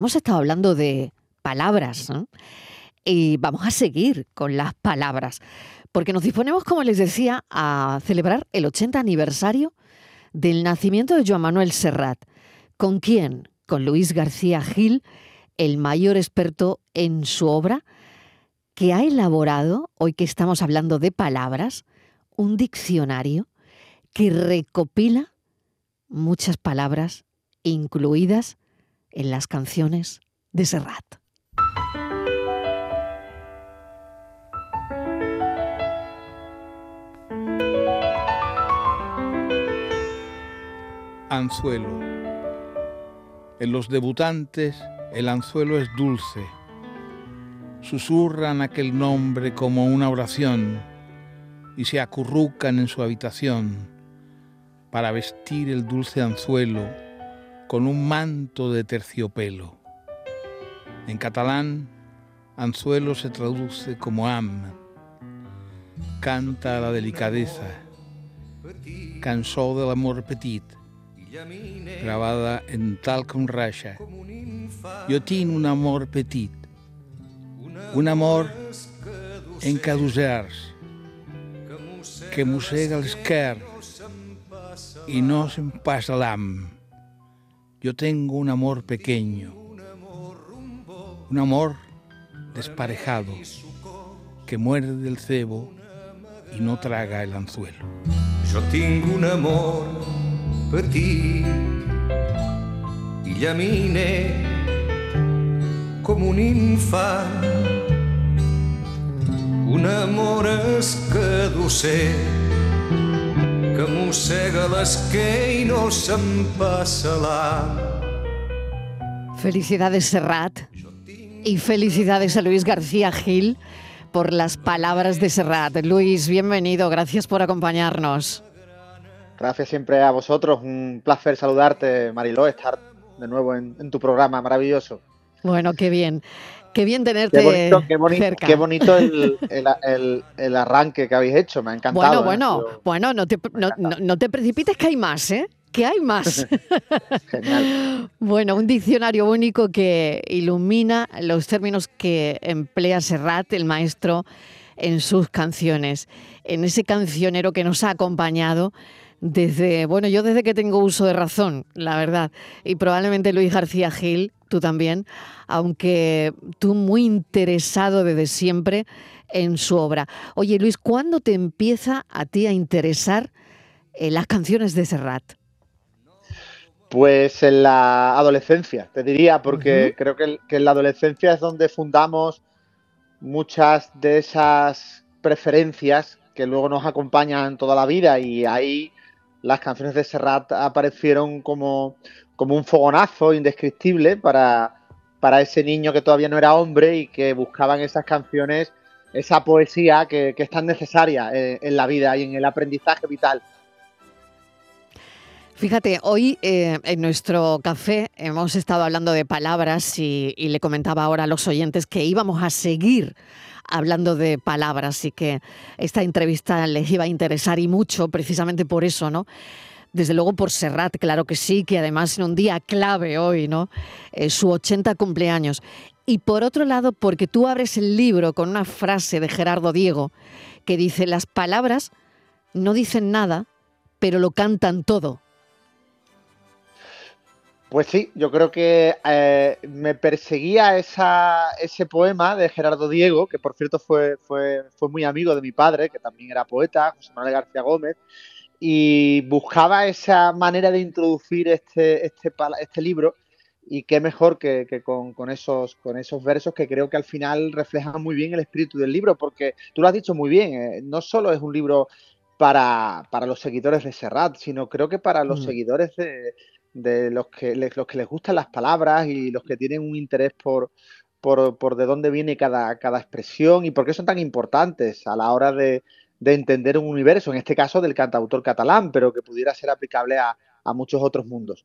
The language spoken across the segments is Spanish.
Hemos estado hablando de palabras ¿no? y vamos a seguir con las palabras, porque nos disponemos, como les decía, a celebrar el 80 aniversario del nacimiento de Joan Manuel Serrat. ¿Con quién? Con Luis García Gil, el mayor experto en su obra, que ha elaborado, hoy que estamos hablando de palabras, un diccionario que recopila muchas palabras incluidas en las canciones de Serrat. Anzuelo. En los debutantes el anzuelo es dulce. Susurran aquel nombre como una oración y se acurrucan en su habitación para vestir el dulce anzuelo con un manto de terciopelo. En catalán, anzuelo se traduce como am. Canta la delicadeza. Cançó del amor petit, grabada en Talcum Rasha. Yo tinc un amor petit, un amor encadusars, que mossega l'esquer i no se'n passa l'am. Yo tengo un amor pequeño, un amor desparejado que muerde el cebo y no traga el anzuelo. Yo tengo un amor petit y llamine como un infant. Un amor escaducer que mossega l'esquer i no se'n passa la. Felicidades Serrat y felicidades a Luis García Gil por las palabras de Serrat. Luis, bienvenido, gracias por acompañarnos. Gracias siempre a vosotros, un placer saludarte, Mariló, estar de nuevo en, en tu programa maravilloso. Bueno, qué bien. Qué bien tenerte Qué bonito, qué cerca. qué bonito el, el- el- el arranque que habéis hecho, me ha Bueno, encantado. ¿eh? bueno, Yo- bueno, no te, no, no- no te precipites que hay más, ¿eh? Que hay más. Genial. bueno, un diccionario único que ilumina los términos que emplea Serrat, el maestro, en sus canciones. En ese cancionero que nos ha acompañado desde, bueno, yo desde que tengo uso de razón, la verdad. Y probablemente Luis García Gil, tú también, aunque tú muy interesado desde siempre en su obra. Oye, Luis, ¿cuándo te empieza a ti a interesar eh, las canciones de Serrat? Pues en la adolescencia, te diría, porque creo que, que en la adolescencia es donde fundamos muchas de esas preferencias que luego nos acompañan toda la vida y ahí las canciones de Serrat aparecieron como, como un fogonazo indescriptible para, para ese niño que todavía no era hombre y que buscaban esas canciones, esa poesía que, que es tan necesaria eh, en la vida y en el aprendizaje vital. Fíjate, hoy eh, en nuestro café hemos estado hablando de palabras y, y le comentaba ahora a los oyentes que íbamos a seguir hablando de palabras y que esta entrevista les iba a interesar y mucho precisamente por eso, ¿no? Desde luego por Serrat, claro que sí, que además en un día clave hoy, ¿no? Eh, su 80 cumpleaños. Y por otro lado, porque tú abres el libro con una frase de Gerardo Diego que dice, las palabras no dicen nada, pero lo cantan todo. Pues sí, yo creo que eh, me perseguía ese poema de Gerardo Diego, que por cierto fue, fue muy amigo de mi padre, que también era poeta, José Manuel García Gómez, y buscaba esa manera de introducir este, este, este libro, y qué mejor que, que con, con esos, con esos versos que creo que al final reflejan muy bien el espíritu del libro, porque tú lo has dicho muy bien, eh, no solo es un libro para, para los seguidores de Serrat, sino creo que para los Mm. seguidores de, de los que, les, los que les gustan las palabras y los que tienen un interés por, por, por de dónde viene cada, cada expresión y por qué son tan importantes a la hora de, de entender un universo, en este caso del cantautor catalán, pero que pudiera ser aplicable a, a muchos otros mundos.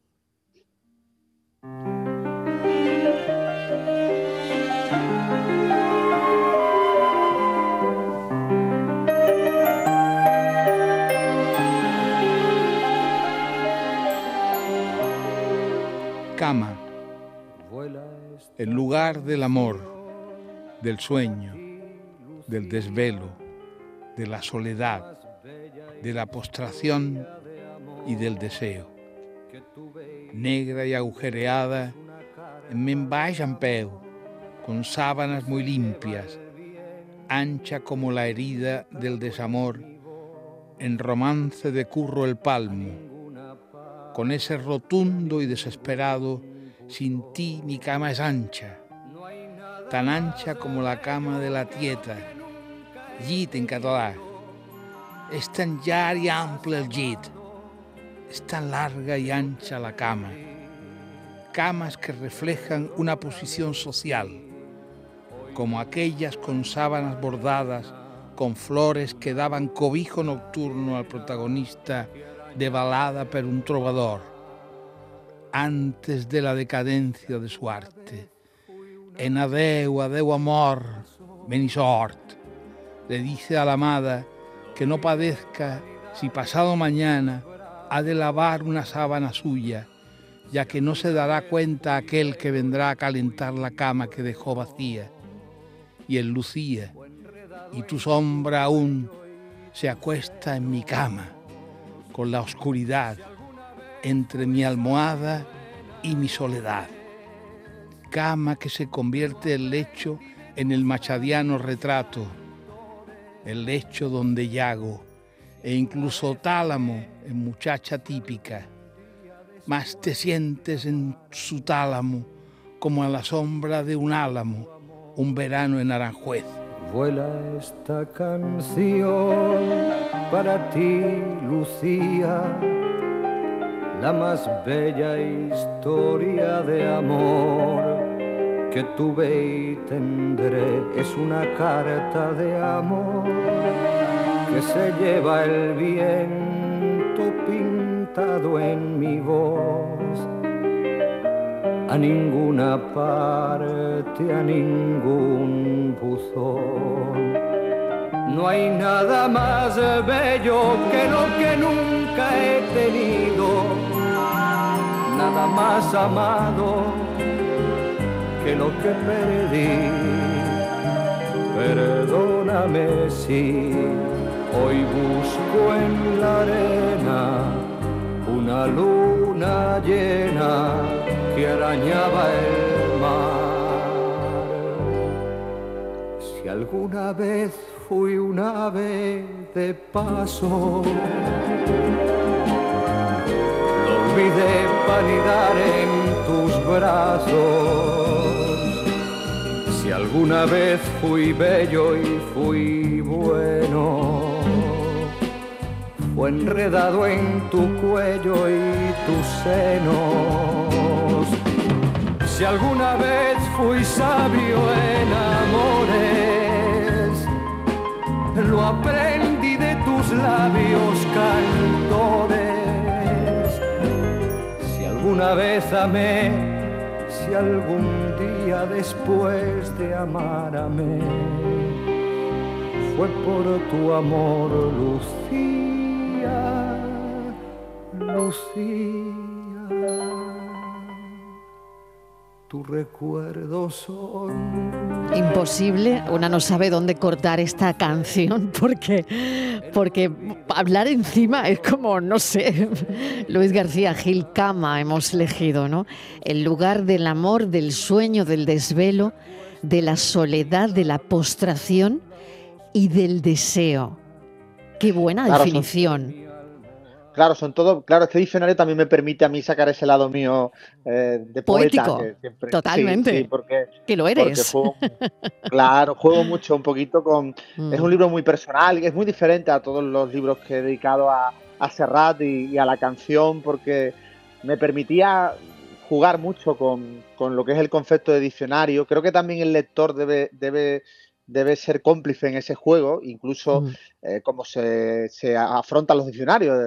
Cama. El lugar del amor, del sueño, del desvelo, de la soledad, de la postración y del deseo. Negra y agujereada, en peu, con sábanas muy limpias, ancha como la herida del desamor, en romance de curro el palmo, con ese rotundo y desesperado, sin ti mi cama es ancha, tan ancha como la cama de la tieta, llit en catalán. Es tan llar y ample el llit, es tan larga y ancha la cama, camas que reflejan una posición social, como aquellas con sábanas bordadas, con flores que daban cobijo nocturno al protagonista de balada per un trovador, antes de la decadencia de su arte. En adeu, adeu amor, le dice a la amada que no padezca si pasado mañana ha de lavar una sábana suya, ya que no se dará cuenta aquel que vendrá a calentar la cama que dejó vacía y en Lucía, y tu sombra aún se acuesta en mi cama, con la oscuridad entre mi almohada y mi soledad. Cama que se convierte el lecho en el machadiano retrato, el lecho donde llago, e incluso tálamo en muchacha típica. Más te sientes en su tálamo como a la sombra de un álamo un verano en Aranjuez. Vuela esta canción para ti, Lucía, la más bella historia de amor que tuve y tendré. Es una carta de amor que se lleva el viento pintado en mi voz a ninguna parte, a ningún buzón. No hay nada más bello que lo que nunca he tenido, nada más amado lo que perdí. Perdóname si hoy busco en la arena una luna llena que arañaba el mar. Si alguna vez fui una ave de paso, lo olvidé panidar en tus brazos. Alguna vez fui bello y fui bueno, fue enredado en tu cuello y tus senos. Si alguna vez fui sabio en amores, lo aprendí de tus labios cantores. Si alguna vez amé, algún día después de amar amé, fue por tu amor, Lucía, Lucía. Tu recuerdo son. Imposible, una no sabe dónde cortar esta canción porque, porque hablar encima es como, no sé, Luis García Gil Cama hemos elegido, ¿no? El lugar del amor, del sueño, del desvelo, de la soledad, de la postración y del deseo. Qué buena definición. Claro, son todo. Claro, este diccionario también me permite a mí sacar ese lado mío eh, de poeta. Poético, totalmente. Sí, porque, que lo eres. claro, juego mucho un poquito con. Es un mm. libro muy personal, es muy diferente a todos los libros que he dedicado a, a Serrat y, a la canción, porque me permitía jugar mucho con, con, lo que es el concepto de diccionario. Creo que también el lector debe, debe debe ser cómplice en ese juego, incluso mm. eh, como se, se, afrontan los diccionarios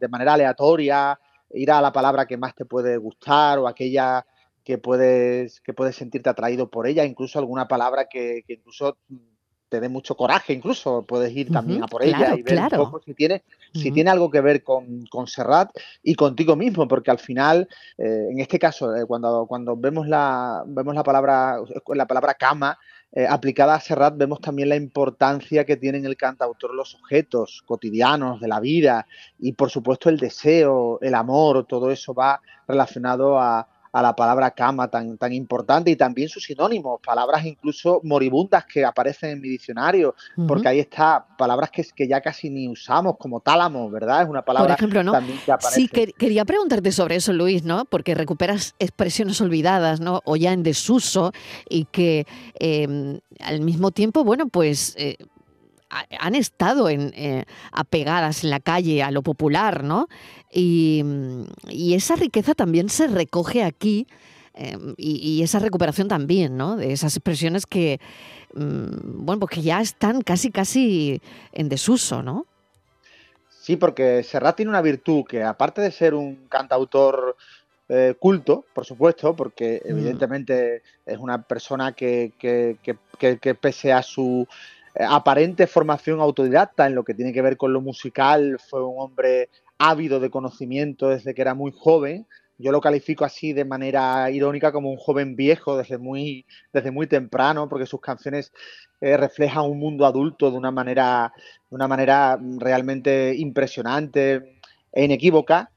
de, manera aleatoria, ir a la palabra que más te puede gustar o aquella que puedes, que puedes sentirte atraído por ella, incluso alguna palabra que, incluso te dé mucho coraje incluso, puedes ir también a por ella y ver un poco si tiene, si tiene algo que ver con, con, Serrat y contigo mismo, porque al final, eh, en este caso, eh, cuando, cuando vemos la, vemos la palabra, la palabra cama, eh, aplicada a Serrat vemos también la importancia que tiene en el cantautor los objetos cotidianos de la vida y por supuesto el deseo, el amor, todo eso va relacionado a, a la palabra cama tan, tan importante y también sus sinónimos, palabras incluso moribundas que aparecen en mi diccionario, porque ahí está, palabras que, que ya casi ni usamos, como tálamo, ¿verdad? Es una palabra Por ejemplo, ¿no? también que aparece. Sí, quería preguntarte sobre eso, Luis, ¿no? Porque recuperas expresiones olvidadas, ¿no? O ya en desuso y que em, al mismo tiempo, bueno, pues... Eh, han estado en, eh, apegadas en la calle a lo popular, ¿no? Y, esa riqueza también se recoge aquí eh, y, esa recuperación también, ¿no? De esas expresiones que, mm, bueno, pues que ya están casi, casi en desuso, ¿no? Sí, porque Serrat tiene una virtud que aparte de ser un cantautor eh, culto, por supuesto, porque mm. evidentemente es una persona que, que, que pese a su aparente formación autodidacta en lo que tiene que ver con lo musical, fue un hombre ávido de conocimiento desde que era muy joven. Yo lo califico así de manera irónica como un joven viejo desde muy, desde muy temprano, porque sus canciones eh, reflejan un mundo adulto de una manera, de una manera realmente impresionante e inequívoca.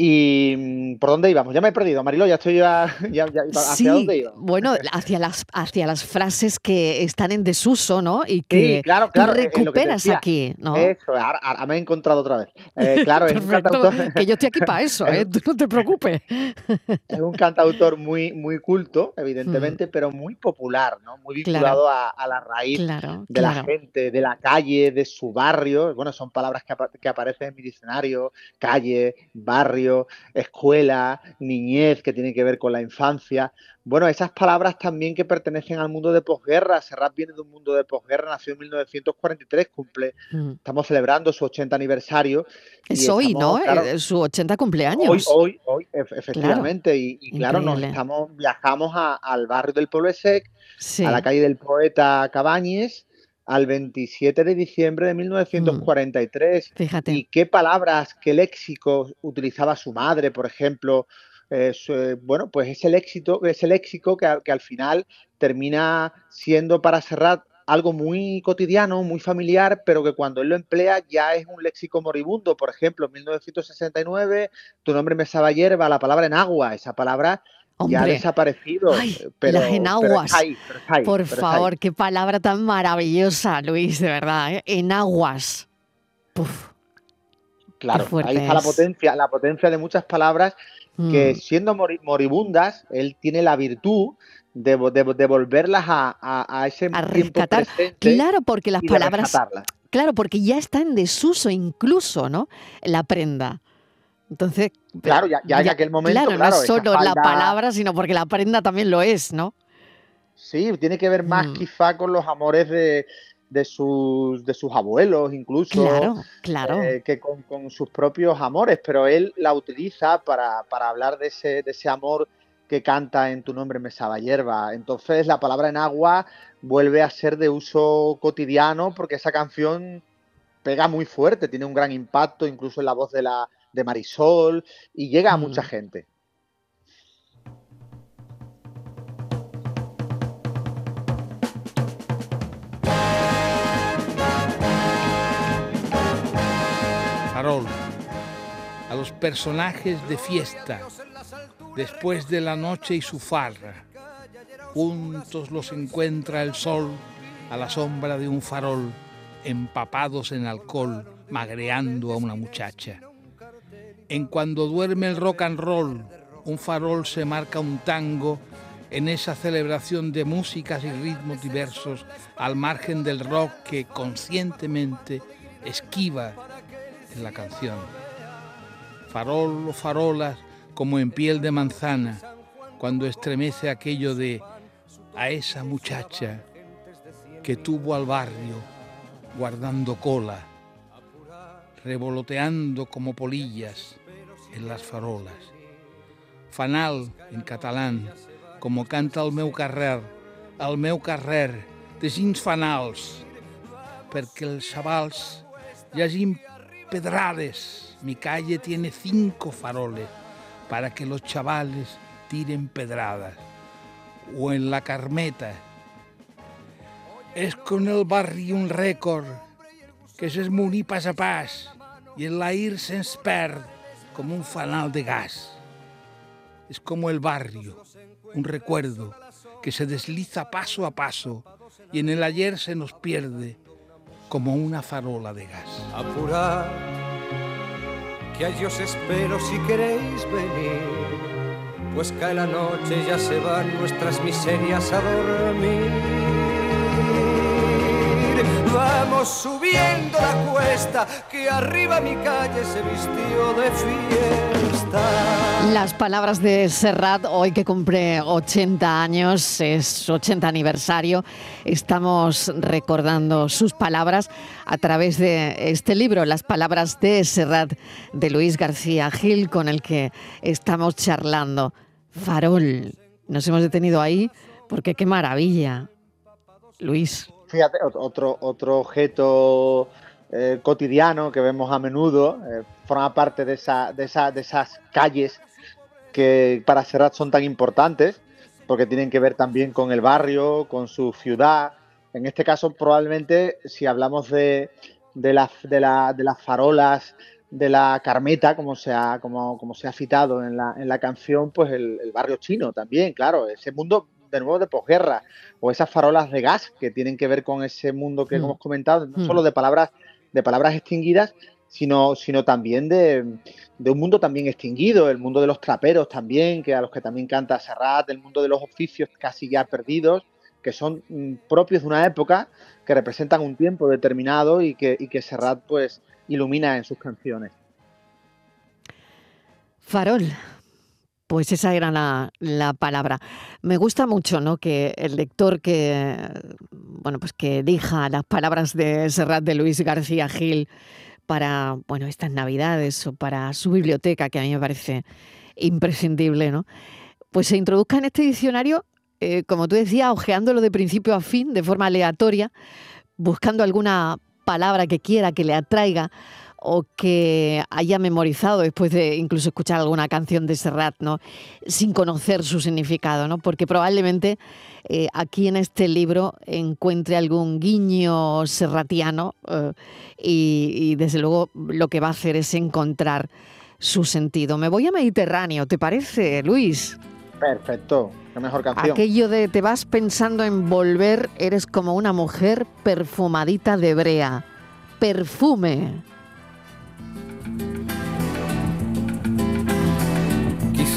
¿Y mm, por dónde íbamos? Ya me he perdido, Marilo, ya estoy ya, ¿Hacia dónde iba? Bueno, hacia las, hacia las frases que están en desuso, ¿no? Y que claro, claro, tú recuperas aquí, ¿no? Eso, ahora, me he encontrado otra vez. Eh, claro, es un cantautor... que yo estoy aquí para eso, ¿eh? no te preocupes. es un cantautor muy, muy culto, evidentemente, mm. pero muy popular, ¿no? Muy vinculado a, la raíz de la gente, de la calle, de su barrio. Bueno, son palabras que, que aparecen en mi diccionario, calle, barrio escuela, niñez, que tiene que ver con la infancia. Bueno, esas palabras también que pertenecen al mundo de posguerra. Serrat viene de un mundo de posguerra, nació en 1943, cumple, mm. estamos celebrando su 80 aniversario. Es hoy, ¿no? Eh, su 80 cumpleaños. Hoy, hoy, hoy, efectivamente. y, claro, nos estamos, viajamos al barrio del Pueblo Sec, a la calle del poeta Cabañes, al 27 de diciembre de 1943. Mm. Fíjate. Y qué palabras, qué léxico utilizaba su madre, por ejemplo. Eh, bueno, pues es el éxito, es el léxico que, al final termina siendo para Serrat algo muy cotidiano, muy familiar, pero que cuando él lo emplea ya es un léxico moribundo. Por ejemplo, en 1969, tu nombre me sabe hierba, la palabra en agua, esa palabra ya ha desaparecido. pero, las enaguas. Por favor, qué palabra tan maravillosa, Luis, de verdad. ¿eh? Enaguas. claro, ahí está la potencia, la potencia de muchas palabras que mm. siendo moribundas, él tiene la virtud de, volverlas a, ese a rescatar. claro, porque las palabras. Claro, porque ya está en desuso incluso, ¿no? La prenda. Entonces, claro, ya, ya, ya aquel momento. Claro, no es solo la palabra, sino porque la prenda también lo es, ¿no? Sí, tiene que ver más mm. quizá con los amores de, de, sus, de sus abuelos, incluso. Claro, claro. Eh, que con, sus propios amores, pero él la utiliza para, hablar de ese, de ese amor que canta en tu nombre me sabe hierba. Entonces la palabra en agua vuelve a ser de uso cotidiano porque esa canción pega muy fuerte, tiene un gran impacto incluso en la voz de la, de Marisol y llega a mucha mm. gente. Farol, a los personajes de fiesta, después de la noche y su farra. Juntos los encuentra el sol a la sombra de un farol, empapados en alcohol, magreando a una muchacha. En cuando duerme el rock and roll, un farol se marca un tango en esa celebración de músicas y ritmos diversos al margen del rock que conscientemente esquiva en la canción. Farol o farolas como en piel de manzana, cuando estremece aquello de a esa muchacha que tuvo al barrio guardando cola revoloteando como polillas en las farolas. Fanal, en catalán, como canta el meu carrer, el meu carrer, de gins fanals, perquè els xavals hagin pedrades. Mi calle tiene cinco faroles para que los chavales tiren pedradas. O en la Carmeta. Es con el barri un récord que s'esmuní pas a pas i en l'air se'ns perd com un fanal de gas. Es como el barrio, un recuerdo que se desliza paso a paso y en el ayer se nos pierde como una farola de gas. Apurar, que allí os espero si queréis venir, pues cae la noche, ya se van nuestras miserias a dormir. Subiendo la cuesta, que arriba mi calle se vistió de fiesta. Las palabras de Serrat, hoy que cumple 80 años, es 80 aniversario, estamos recordando sus palabras a través de este libro, Las palabras de Serrat, de Luis García Gil, con el que estamos charlando. Farol, nos hemos detenido ahí porque qué maravilla. Luis. Fíjate, otro, otro objeto eh, cotidiano que vemos a menudo, eh, forma parte de, esa, de, esa, de esas calles que para Serrat son tan importantes, porque tienen que ver también con el barrio, con su ciudad. En este caso, probablemente, si hablamos de, de, la, de, la, de las farolas de la Carmeta, como se ha, como, como se ha citado en la, en la canción, pues el barrio chino también, claro, ese mundo de nuevo de posguerra, o esas farolas de gas que tienen que ver con ese mundo que Mm. hemos comentado, no Mm. solo de palabras, de palabras extinguidas, sino, sino también de, de un mundo también extinguido, el mundo de los traperos también, que a los que también canta Serrat, el mundo de los oficios casi ya perdidos, que son mm, propios de una época, que representan un tiempo determinado y que, y que Serrat pues ilumina en sus canciones. Farol. Pues esa era la, la palabra. Me gusta mucho, ¿no? Que el lector que, bueno, pues que elija las palabras de Serrat de Luis García Gil para, bueno, estas navidades o para su biblioteca, que a mí me parece imprescindible, ¿no? Pues se introduzca en este diccionario, eh, como tú decías, ojeándolo de principio a fin, de forma aleatoria, buscando alguna palabra que quiera, que le atraiga o que haya memorizado después de incluso escuchar alguna canción de Serrat, ¿no? Sin conocer su significado, ¿no? Porque probablemente eh, aquí en este libro encuentre algún guiño serratiano eh, y, y desde luego lo que va a hacer es encontrar su sentido. Me voy a Mediterráneo, ¿te parece, Luis? Perfecto, qué mejor canción. Aquello de te vas pensando en volver, eres como una mujer perfumadita de brea. Perfume.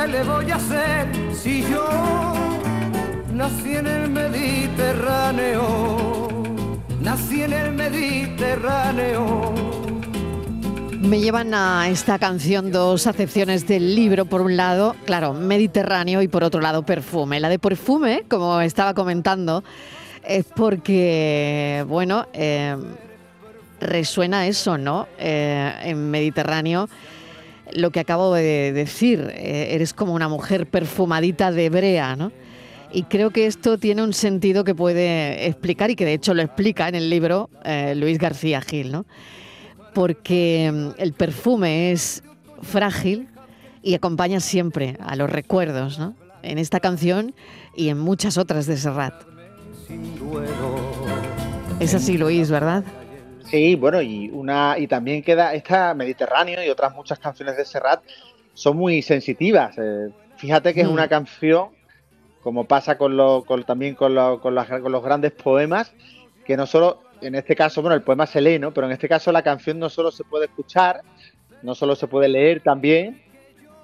¿Qué le voy a hacer si yo nací en el Mediterráneo? Nací en el Mediterráneo. Me llevan a esta canción dos acepciones del libro. Por un lado, claro, Mediterráneo y por otro lado, perfume. La de perfume, como estaba comentando, es porque, bueno, eh, resuena eso, ¿no? Eh, en Mediterráneo, lo que acabo de decir, eh, eres como una mujer perfumadita de brea, ¿no? Y creo que esto tiene un sentido que puede explicar y que de hecho lo explica en el libro eh, Luis García Gil, ¿no? Porque mm, el perfume es frágil y acompaña siempre a los recuerdos, ¿no? En esta canción y en muchas otras de Serrat. Es así, Luis, ¿verdad? Sí, bueno, y una y también queda esta Mediterráneo y otras muchas canciones de Serrat son muy sensitivas. Eh, fíjate que es una mm. canción, como pasa con, lo, también con, con, los grandes poemas, que no solo, en este caso, bueno, el poema se lee, ¿no? Pero en este caso la canción no solo se puede escuchar, no solo se puede leer también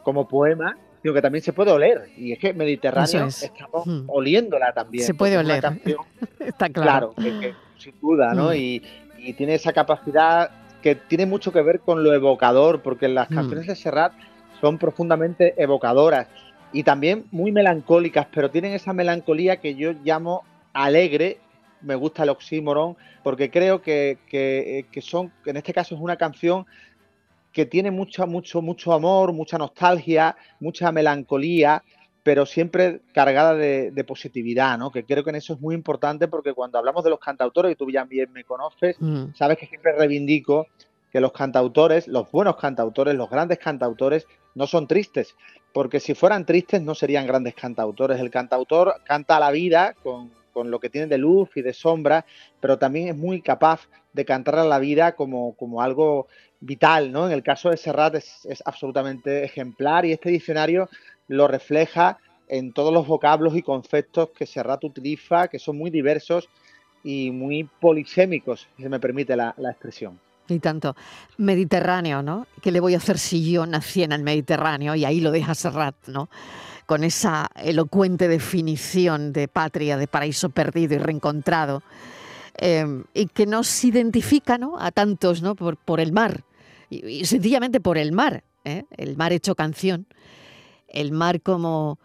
como poema, sino que también se puede oler. Y es que Mediterráneo estamos mm. oliéndola también. Se puede oler. Está claro. Claro, sin duda, ¿no? Mm. Y, y tiene esa capacidad que tiene mucho que ver con lo evocador, porque las canciones de Serrat son profundamente evocadoras y también muy melancólicas, pero tienen esa melancolía que yo llamo alegre. Me gusta el oxímoron, porque creo que, que, que son, en este caso es una canción que tiene mucho, mucho, mucho amor, mucha nostalgia, mucha melancolía, pero siempre cargada de, positividad, ¿no? Que creo que en eso es muy importante porque cuando hablamos de los cantautores, y tú ya bien me conoces, mm. sabes que siempre reivindico que los cantautores, los buenos cantautores, los grandes cantautores, no son tristes, porque si fueran tristes no serían grandes cantautores. El cantautor canta la vida con, lo que tiene de luz y de sombra, pero también es muy capaz de cantar a la vida como, como algo vital, ¿no? En el caso de Serrat es, es, absolutamente ejemplar y este diccionario lo refleja en todos los vocablos y conceptos que Serrat utiliza, que son muy diversos y muy polisémicos, si me permite la expresión. Y tanto. Mediterráneo, ¿no? ¿Qué le voy a hacer si yo nací en el Mediterráneo? Y ahí lo deja Serrat, ¿no? Con esa elocuente definición de patria, de paraíso perdido y reencontrado. Em, y que nos identifica, ¿no? A tantos, ¿no? Por, el mar. Y, sencillamente por el mar. ¿eh? El mar hecho canción. El mar como,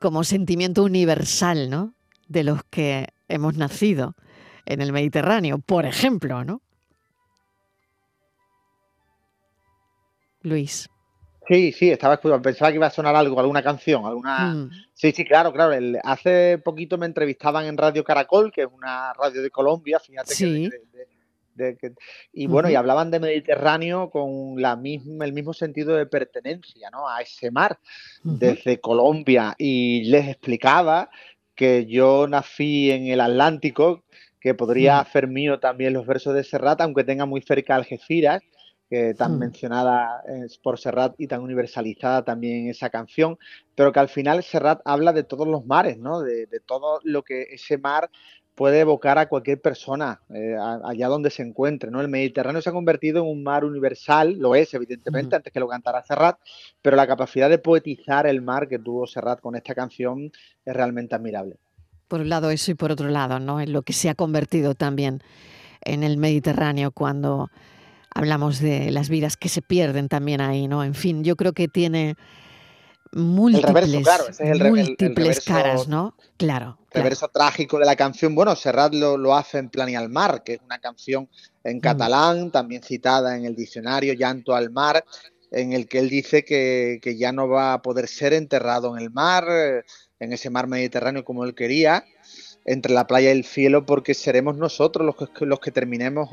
como sentimiento universal, ¿no? De los que hemos nacido en el Mediterráneo, por ejemplo, ¿no? Luis. Sí, sí, estaba escuchando. Pensaba que iba a sonar algo, alguna canción, alguna. Mm. Sí, sí, claro, claro. hace poquito me entrevistaban en Radio Caracol, que es una radio de Colombia, fíjate que, y bueno, y hablaban de Mediterráneo con la misma, el mismo sentido de pertenencia, ¿no? A ese mar desde Colombia. Y les explicaba que yo nací en el Atlántico, que podría mm. hacer mío también los versos de Serrat, aunque tenga muy cerca Algeciras que tan mencionada por Serrat y tan universalizada también esa canción, pero que al final Serrat habla de todos los mares, ¿no? De, todo lo que ese mar puede evocar a cualquier persona eh, allá donde se encuentre, ¿no? El Mediterráneo se ha convertido en un mar universal, lo es evidentemente antes que lo cantara Serrat, pero la capacidad de poetizar el mar que tuvo Serrat con esta canción es realmente admirable. Por un lado eso y por otro lado, ¿no? En lo que se ha convertido también en el Mediterráneo cuando hablamos de las vidas que se pierden también ahí, ¿no? En fin, yo creo que tiene múltiples, múltiples caras, ¿no? Claro. El verso trágico de la canción, bueno, Serrat lo, hace en Plan y al Mar, que es una canción en mm. catalán, también citada en el diccionario Llanto al Mar, en el que él dice que, que ya no va a poder ser enterrado en el mar, en ese mar Mediterráneo como él quería, entre la playa y el cielo porque seremos nosotros los que, los que terminemos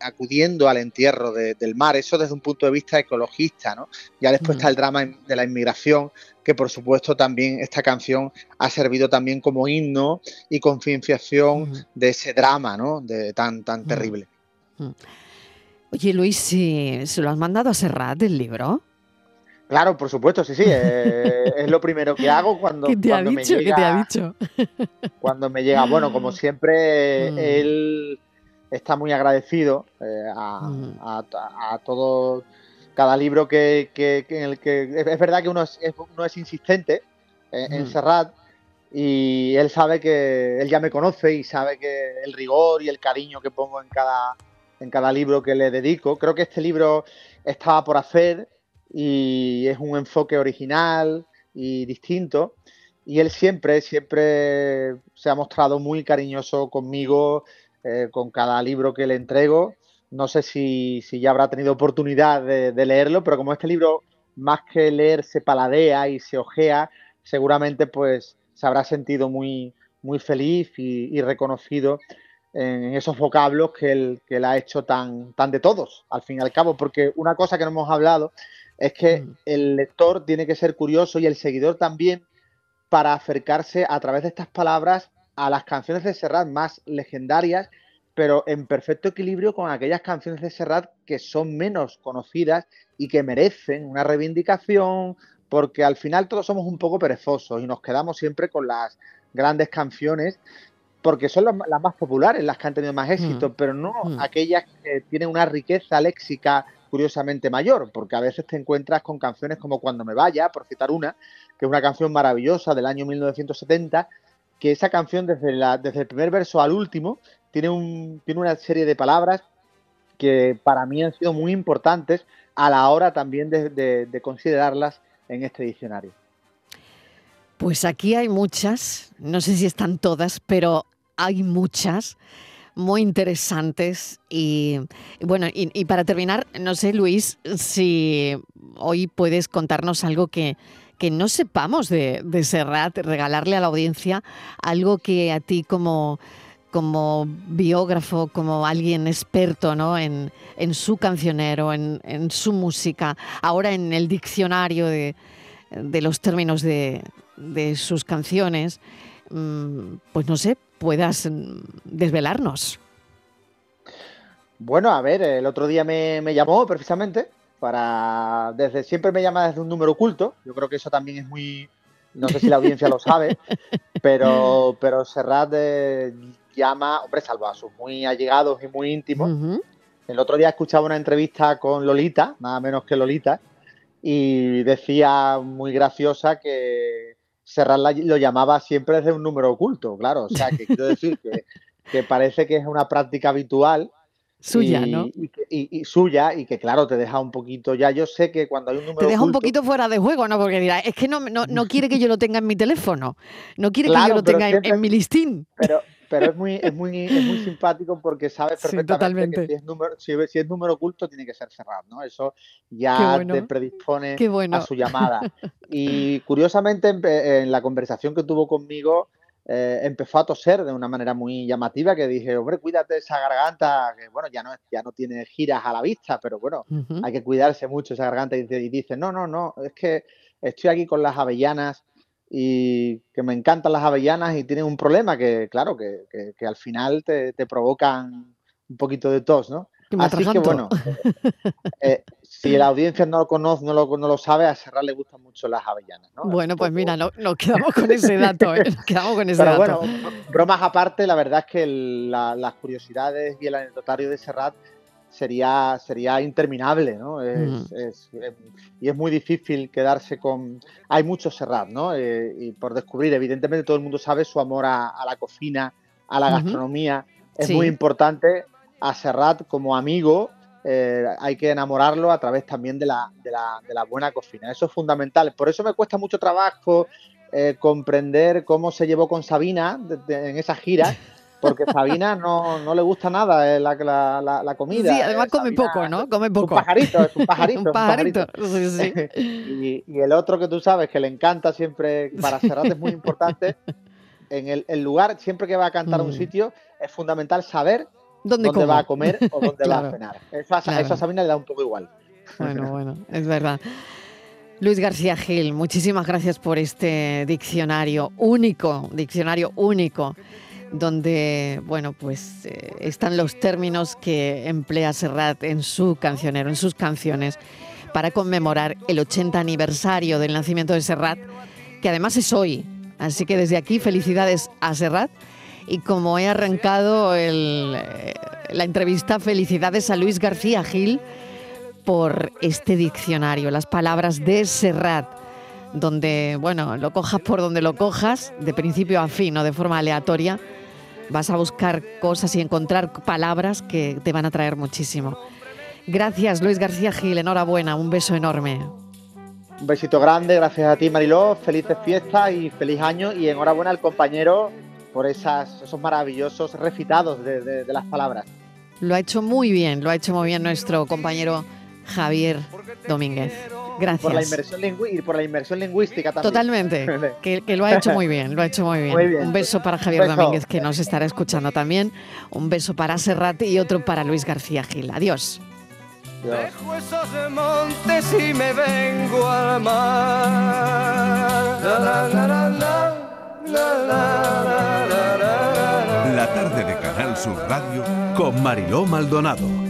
acudiendo al entierro del mar. Eso desde un punto de vista ecologista, ¿no? Ya después está el drama de la inmigración, que por supuesto también esta canción ha servido también como himno y concienciación de ese drama, ¿no? De tan, tan terrible. Oye, Luis, ¿se lo has mandado a Serrat el libro? Claro, por supuesto, sí, sí. Eh, es lo primero que hago cuando, ¿Qué te ha dicho? ¿Qué te ha dicho? Cuando me llega, bueno, como siempre, mm. él está muy agradecido eh, mm. a, todo, cada libro que, en el que es, verdad que uno es, es insistente en, mm. Serrat y él sabe que él ya me conoce y sabe que el rigor y el cariño que pongo en cada en cada libro que le dedico. Creo que este libro estaba por hacer y es un enfoque original y distinto. Y él siempre, siempre se ha mostrado muy cariñoso conmigo eh, con cada libro que le entrego. No sé si, ya habrá tenido oportunidad de, leerlo, pero como este libro más que leer se paladea y se ojea, seguramente pues se habrá sentido muy, muy feliz y, reconocido en esos vocablos que él, que él ha hecho tan, tan de todos, al fin y al cabo, porque una cosa que no hemos hablado es que mm. el lector tiene que ser curioso y el seguidor también para acercarse a través de estas palabras a las canciones de Serrat más legendarias, pero en perfecto equilibrio con aquellas canciones de Serrat que son menos conocidas y que merecen una reivindicación, porque al final todos somos un poco perezosos y nos quedamos siempre con las grandes canciones porque son las, más populares, las que han tenido más mm. éxito, pero no mm. aquellas que tienen una riqueza léxica curiosamente mayor, porque a veces te encuentras con canciones como Cuando me vaya, por citar una, que es una canción maravillosa del año 1970, que esa canción desde, la, desde el primer verso al último tiene, un, tiene una serie de palabras que para mí han sido muy importantes a la hora también de considerarlas en este diccionario. Pues aquí hay muchas, no sé si están todas, pero hay muchas muy interesantes y, bueno, y, para terminar, no sé Luis, si hoy puedes contarnos algo que, que no sepamos de, de, Serrat, regalarle a la audiencia algo que a ti como, como biógrafo, como alguien experto ¿no? en, en su cancionero, en, en su música, ahora en el diccionario de, de los términos de, de sus canciones, mm, pues no sé, puedas mm, desvelarnos. Bueno, a ver, el otro día me, llamó precisamente para. Desde siempre me llama desde un número oculto. Yo creo que eso también es muy. No sé si la audiencia lo sabe, pero, pero Serrat eh, llama, hombre, salvo a sus muy allegados y muy íntimos. El otro día escuchaba una entrevista con Lolita, nada menos que Lolita, y decía muy graciosa que Serrat lo llamaba siempre desde un número oculto, claro. O sea, que quiero decir que, parece que es una práctica habitual. Suya, ¿no? Y, suya, y que claro, te deja un poquito ya. Yo sé que cuando hay un número. Te deja un poquito fuera de juego, ¿no? Porque dirá, es que no, no, quiere que yo lo tenga en mi teléfono. No quiere que yo lo tenga en, mi listín. Pero, pero es muy, es muy, es muy simpático porque sabes perfectamente que si es, número, si, es número oculto tiene que ser cerrado, ¿no? Eso ya te predispone a su llamada. Y curiosamente en, la conversación que tuvo conmigo eh, empezó a toser de una manera muy llamativa que dije, hombre, cuídate esa garganta, que bueno, ya no, ya no tiene giras a la vista, pero bueno, hay que cuidarse mucho esa garganta y dice, no, no, no, es que estoy aquí con las avellanas y que me encantan las avellanas y tienen un problema que, claro, que, que, al final te, te, provocan un poquito de tos, ¿no? Así que bueno, eh, si la audiencia no lo conoce, no lo, no lo sabe, a Serrat le gustan mucho las avellanas, ¿no? Bueno, pues mira, nos quedamos con ese dato, ¿eh? Nos quedamos con ese Pero dato. bueno, bromas aparte, la verdad es que las curiosidades y el anecdotario de Serrat sería, sería interminable, ¿no? Es, y es muy difícil quedarse con... Hay mucho Serrat, ¿no? Eh, y por descubrir, evidentemente todo el mundo sabe su amor a, la cocina, a la gastronomía. Es muy importante a Serrat como amigo, eh, hay que enamorarlo a través también de la, de, la, de la, buena cocina. Eso es fundamental. Por eso me cuesta mucho trabajo eh, comprender cómo se llevó con Sabina en esa gira. Porque Sabina no, no le gusta nada eh, la, la, la, comida. Sí, además come poco, ¿no? Come poco. Un pajarito, es un pajarito. un pajarito, Sí, sí. y, y, el otro que tú sabes que le encanta siempre, para Serrat es muy importante, en el, el lugar, siempre que va a cantar a un mm. sitio, es fundamental saber dónde, va a comer o dónde va a cenar. Eso a, eso a Sabina le da un poco igual. Bueno, bueno, es verdad. Luis García Gil, muchísimas gracias por este diccionario único, diccionario único donde, bueno, pues eh, están los términos que emplea Serrat en su cancionero, en sus canciones, para conmemorar el 80 aniversario del nacimiento de Serrat, que además es hoy. Así que desde aquí felicidades a Serrat y como he arrancado eh, la entrevista, felicidades a Luis García Gil por este diccionario, las palabras de Serrat, donde, bueno, lo cojas por donde lo cojas, de principio a fin, o de forma aleatoria, vas a buscar cosas y encontrar palabras que te van a traer muchísimo. Gracias, Luis García Gil. Enhorabuena. Un beso enorme. Un besito grande. Gracias a ti, Mariló. Felices fiestas y feliz año. Y enhorabuena al compañero por esas, esos maravillosos recitados de, las palabras. Lo ha hecho muy bien. Lo ha hecho muy bien nuestro compañero Javier Domínguez. Gracias. Por la inversión, y por la inversión lingüística también. Totalmente, que, lo ha hecho muy bien, lo ha hecho muy bien. Un beso para Javier Domínguez, que nos estará escuchando también. Un beso para Serrat y otro para Luis García Gil. Adiós. Dejo esos montes y me vengo al mar. La tarde de Canal Sur Radio con Mariló Maldonado.